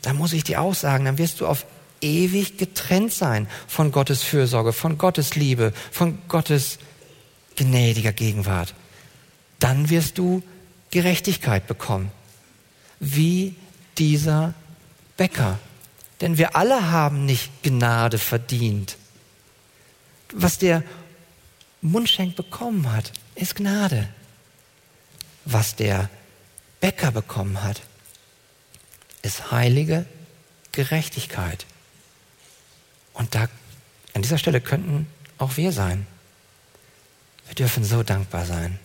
dann muss ich dir auch sagen, dann wirst du auf ewig getrennt sein von Gottes Fürsorge, von Gottes Liebe, von Gottes gnädiger Gegenwart. Dann wirst du Gerechtigkeit bekommen, wie dieser Bäcker. Denn wir alle haben nicht Gnade verdient. Was der Mundschenk bekommen hat, ist Gnade. Was der Bäcker bekommen hat, ist heilige Gerechtigkeit. Und da, an dieser Stelle könnten auch wir sein. Wir dürfen so dankbar sein.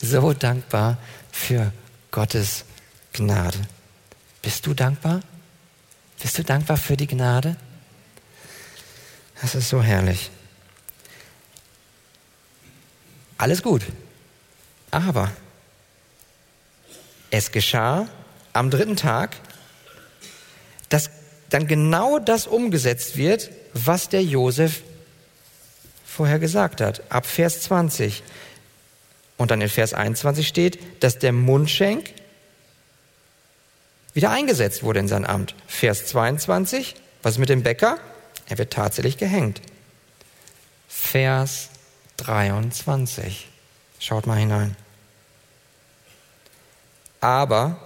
So dankbar für Gottes Gnade. Bist du dankbar? Bist du dankbar für die Gnade? Das ist so herrlich. Alles gut. Aber es geschah am dritten Tag, dass dann genau das umgesetzt wird, was der Josef vorher gesagt hat. Ab Vers 20. Und dann in Vers 21 steht, dass der Mundschenk wieder eingesetzt wurde in sein Amt. Vers 22, was ist mit dem Bäcker? Er wird tatsächlich gehängt. Vers 23. Schaut mal hinein. Aber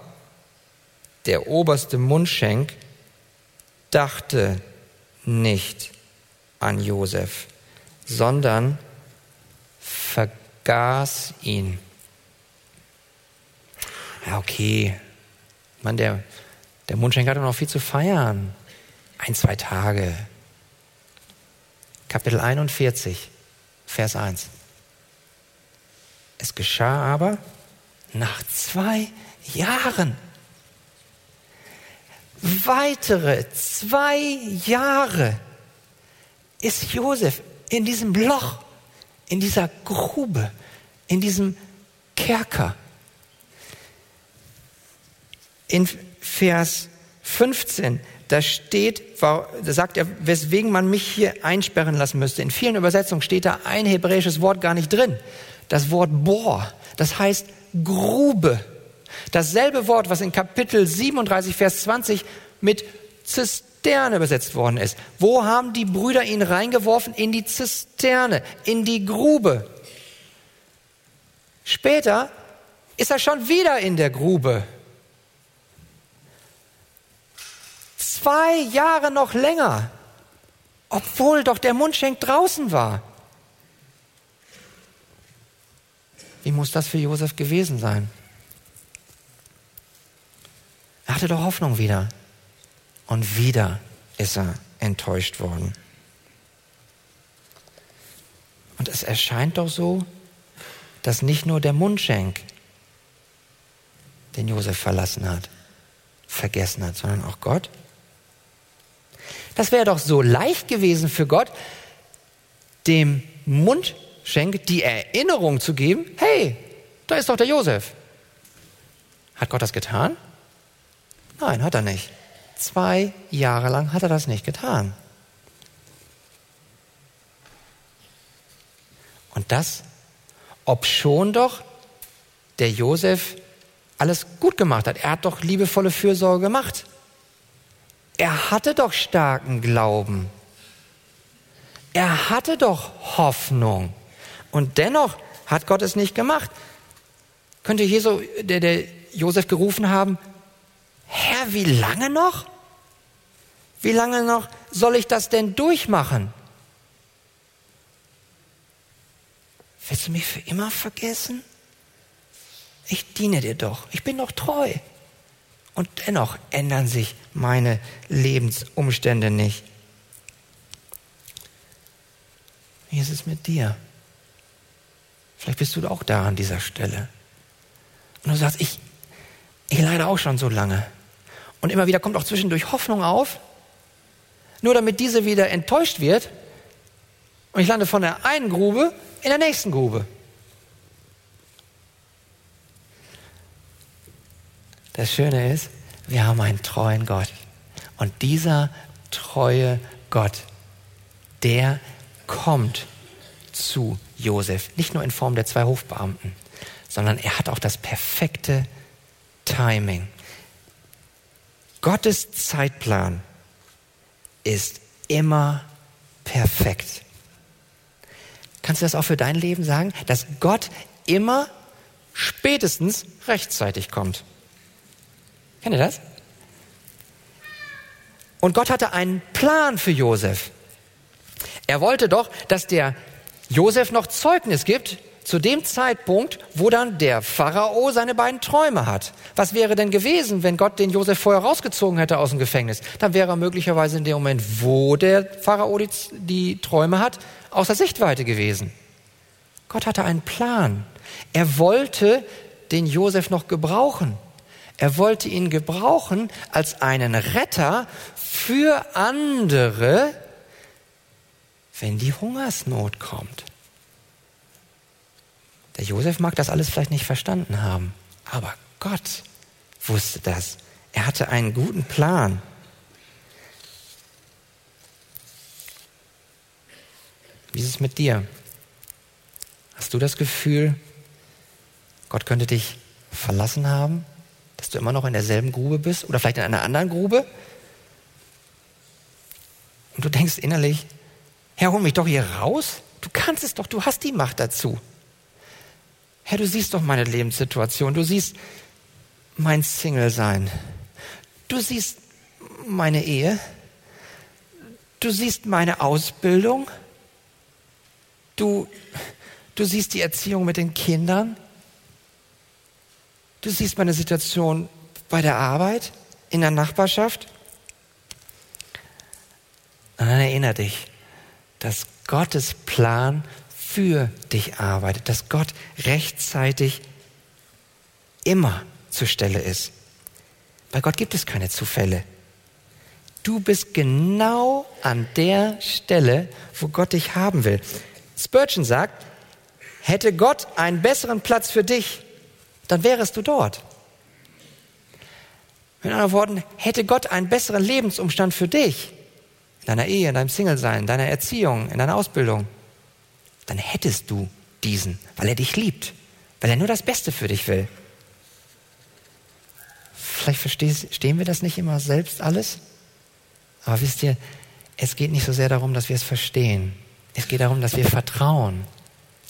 der oberste Mundschenk dachte nicht an Josef, sondern vergaß ihn. Ja, okay. Man, der, der Mundschenk hatte noch viel zu feiern. Ein, zwei Tage. Kapitel 41, Vers 1. Es geschah aber nach zwei Jahren weitere zwei Jahre ist Josef in diesem Loch, in dieser Grube, in diesem Kerker. In Vers 15, da steht, da sagt er, weswegen man mich hier einsperren lassen müsste. In vielen Übersetzungen steht da ein hebräisches Wort gar nicht drin. Das Wort Bohr, das heißt Grube. Dasselbe Wort, was in Kapitel 37, Vers 20 mit Zisterne übersetzt worden ist. Wo haben die Brüder ihn reingeworfen? In die Zisterne, in die Grube. Später ist er schon wieder in der Grube. Zwei Jahre noch länger, obwohl doch der Mundschenk draußen war. Wie muss das für Josef gewesen sein? Er hatte doch Hoffnung wieder. Und wieder ist er enttäuscht worden. Und es erscheint doch so, dass nicht nur der Mundschenk den Josef verlassen hat, vergessen hat, sondern auch Gott. Das wäre doch so leicht gewesen für Gott, dem Mundschenk die Erinnerung zu geben, hey, da ist doch der Josef. Hat Gott das getan? Nein, hat er nicht. Zwei Jahre lang hat er das nicht getan. Und das, ob schon doch der Josef alles gut gemacht hat. Er hat doch liebevolle Fürsorge gemacht. Er hatte doch starken Glauben. Er hatte doch Hoffnung. Und dennoch hat Gott es nicht gemacht. Könnte Jesu, der, der Josef gerufen haben, Herr, wie lange noch? Wie lange noch soll ich das denn durchmachen? Willst du mich für immer vergessen? Ich diene dir doch, ich bin doch treu. Und dennoch ändern sich meine Lebensumstände nicht. Wie ist es mit dir? Vielleicht bist du auch da an dieser Stelle. Und du sagst, ich, ich leide auch schon so lange. Und immer wieder kommt auch zwischendurch Hoffnung auf, nur damit diese wieder enttäuscht wird. Und ich lande von der einen Grube in der nächsten Grube. Das Schöne ist, wir haben einen treuen Gott. Und dieser treue Gott, der kommt zu Josef, nicht nur in Form der zwei Hofbeamten, sondern er hat auch das perfekte Timing. Gottes Zeitplan ist immer perfekt. Kannst du das auch für dein Leben sagen, dass Gott immer spätestens rechtzeitig kommt? Kennt ihr das? Und Gott hatte einen Plan für Josef. Er wollte doch, dass der Josef noch Zeugnis gibt zu dem Zeitpunkt, wo dann der Pharao seine beiden Träume hat. Was wäre denn gewesen, wenn Gott den Josef vorher rausgezogen hätte aus dem Gefängnis? Dann wäre er möglicherweise in dem Moment, wo der Pharao die, die Träume hat, außer Sichtweite gewesen. Gott hatte einen Plan. Er wollte den Josef noch gebrauchen. Er wollte ihn gebrauchen als einen Retter für andere, wenn die Hungersnot kommt. Der Josef mag das alles vielleicht nicht verstanden haben, aber Gott wusste das. Er hatte einen guten Plan. Wie ist es mit dir? Hast du das Gefühl, Gott könnte dich verlassen haben? Dass du immer noch in derselben Grube bist oder vielleicht in einer anderen Grube? Und du denkst innerlich, Herr, hol mich doch hier raus. Du kannst es doch, du hast die Macht dazu. Herr, du siehst doch meine Lebenssituation, du siehst mein Single-Sein, du siehst meine Ehe, du siehst meine Ausbildung, du, du siehst die Erziehung mit den Kindern, Du siehst meine Situation bei der Arbeit, in der Nachbarschaft. Und dann erinnere dich, dass Gottes Plan für dich arbeitet, dass Gott rechtzeitig immer zur Stelle ist. Bei Gott gibt es keine Zufälle. Du bist genau an der Stelle, wo Gott dich haben will. Spurgeon sagt, hätte Gott einen besseren Platz für dich, dann wärest du dort. Mit anderen Worten, hätte Gott einen besseren Lebensumstand für dich, in deiner Ehe, in deinem Single-Sein, in deiner Erziehung, in deiner Ausbildung, dann hättest du diesen, weil er dich liebt, weil er nur das Beste für dich will. Vielleicht verstehen wir das nicht immer selbst alles, aber wisst ihr, es geht nicht so sehr darum, dass wir es verstehen. Es geht darum, dass wir vertrauen.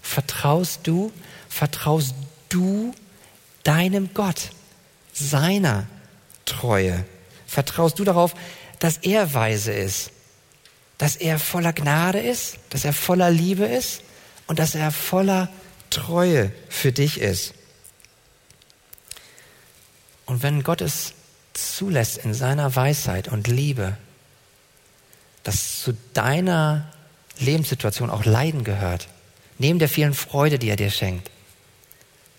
Vertraust du, vertraust du deinem Gott, seiner Treue? Vertraust du darauf, dass er weise ist, dass er voller Gnade ist, dass er voller Liebe ist und dass er voller Treue für dich ist? Und wenn Gott es zulässt in seiner Weisheit und Liebe, dass zu deiner Lebenssituation auch Leiden gehört, neben der vielen Freude, die er dir schenkt,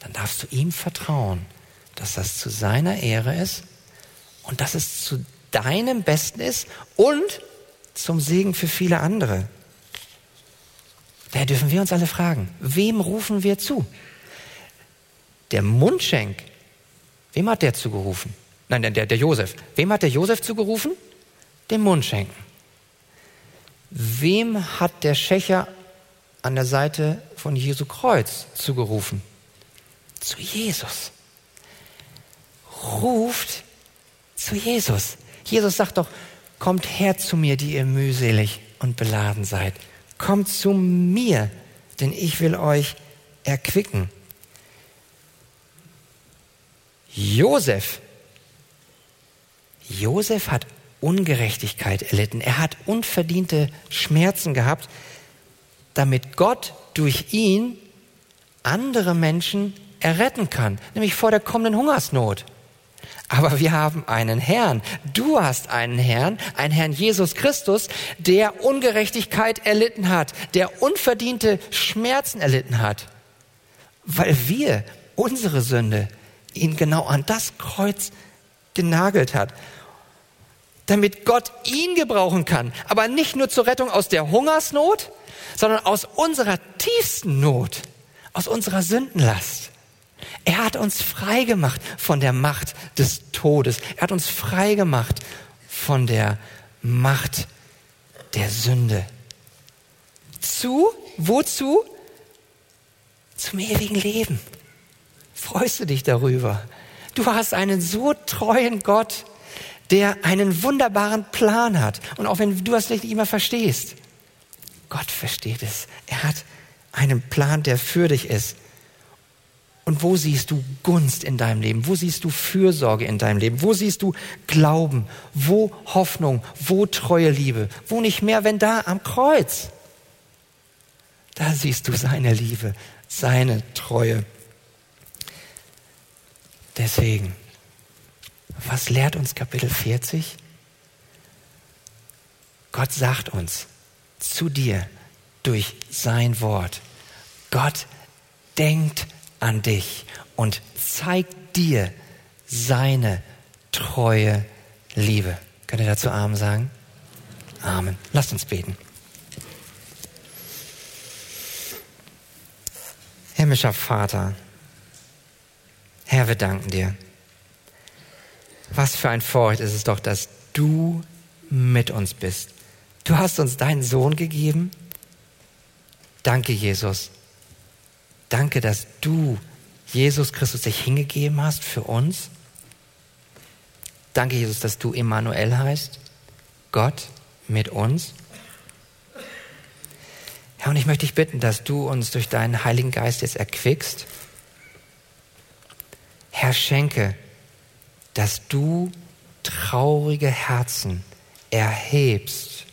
dann darfst du ihm vertrauen, dass das zu seiner Ehre ist und dass es zu deinem Besten ist und zum Segen für viele andere. Daher dürfen wir uns alle fragen, wem rufen wir zu? Der Mundschenk, wem hat der zugerufen? Nein, der, der Josef. Wem hat der Josef zugerufen? Dem Mundschenken. Wem hat der Schächer an der Seite von Jesu Kreuz zugerufen? Zu Jesus. Ruft zu Jesus. Jesus sagt doch, kommt her zu mir, die ihr mühselig und beladen seid. Kommt zu mir, denn ich will euch erquicken. Josef. Josef hat Ungerechtigkeit erlitten. Er hat unverdiente Schmerzen gehabt, damit Gott durch ihn andere Menschen erretten kann, nämlich vor der kommenden Hungersnot. Aber wir haben einen Herrn. Du hast einen Herrn, einen Herrn Jesus Christus, der Ungerechtigkeit erlitten hat, der unverdiente Schmerzen erlitten hat, weil wir unsere Sünde ihn genau an das Kreuz genagelt hat damit Gott ihn gebrauchen kann. Aber nicht nur zur Rettung aus der Hungersnot, sondern aus unserer tiefsten Not, aus unserer Sündenlast. Er hat uns frei gemacht von der Macht des Todes. Er hat uns frei gemacht von der Macht der Sünde. Zu, wozu? Zum ewigen Leben. Freust du dich darüber? Du hast einen so treuen Gott, der einen wunderbaren Plan hat. Und auch wenn du das nicht immer verstehst, Gott versteht es. Er hat einen Plan, der für dich ist. Und wo siehst du Gunst in deinem Leben? Wo siehst du Fürsorge in deinem Leben? Wo siehst du Glauben? Wo Hoffnung? Wo treue Liebe? Wo nicht mehr, wenn da am Kreuz? Da siehst du seine Liebe, seine Treue. Deswegen, was lehrt uns Kapitel 40? Gott sagt uns zu dir durch sein Wort. Gott denkt an dich und zeigt dir seine treue Liebe. Könnt ihr dazu Amen sagen? Amen. Lasst uns beten. Himmlischer Vater, Herr, wir danken dir. Was für ein Vorrecht ist es doch, dass du mit uns bist. Du hast uns deinen Sohn gegeben. Danke, Jesus. Danke, dass du, Jesus Christus, dich hingegeben hast für uns. Danke, Jesus, dass du Emmanuel heißt. Gott mit uns. Herr, und ich möchte dich bitten, dass du uns durch deinen Heiligen Geist jetzt erquickst. Herr, schenke dass du traurige Herzen erhebst,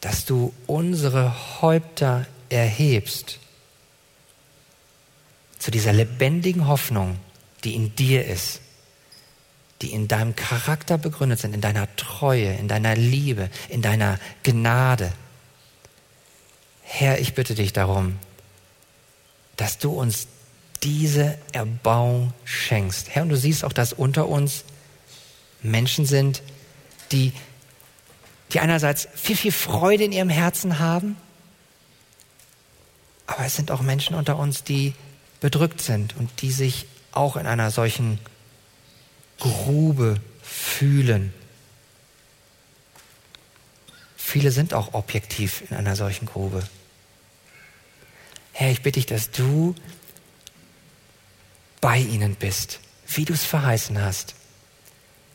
dass du unsere Häupter erhebst zu dieser lebendigen Hoffnung, die in dir ist, die in deinem Charakter begründet sind, in deiner Treue, in deiner Liebe, in deiner Gnade. Herr, ich bitte dich darum, dass du uns diese Erbauung schenkst. Herr, und du siehst auch, dass unter uns Menschen sind, die, die einerseits viel, viel Freude in ihrem Herzen haben, aber es sind auch Menschen unter uns, die bedrückt sind und die sich auch in einer solchen Grube fühlen. Viele sind auch objektiv in einer solchen Grube. Herr, ich bitte dich, dass du bei ihnen bist, wie du es verheißen hast.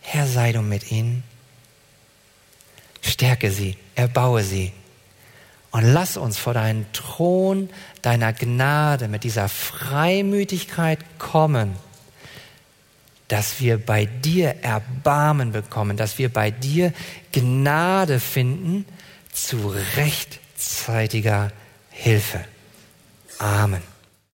Herr, sei du mit ihnen. Stärke sie, erbaue sie. Und lass uns vor deinen Thron deiner Gnade mit dieser Freimütigkeit kommen, dass wir bei dir Erbarmen bekommen, dass wir bei dir Gnade finden zu rechtzeitiger Hilfe. Amen.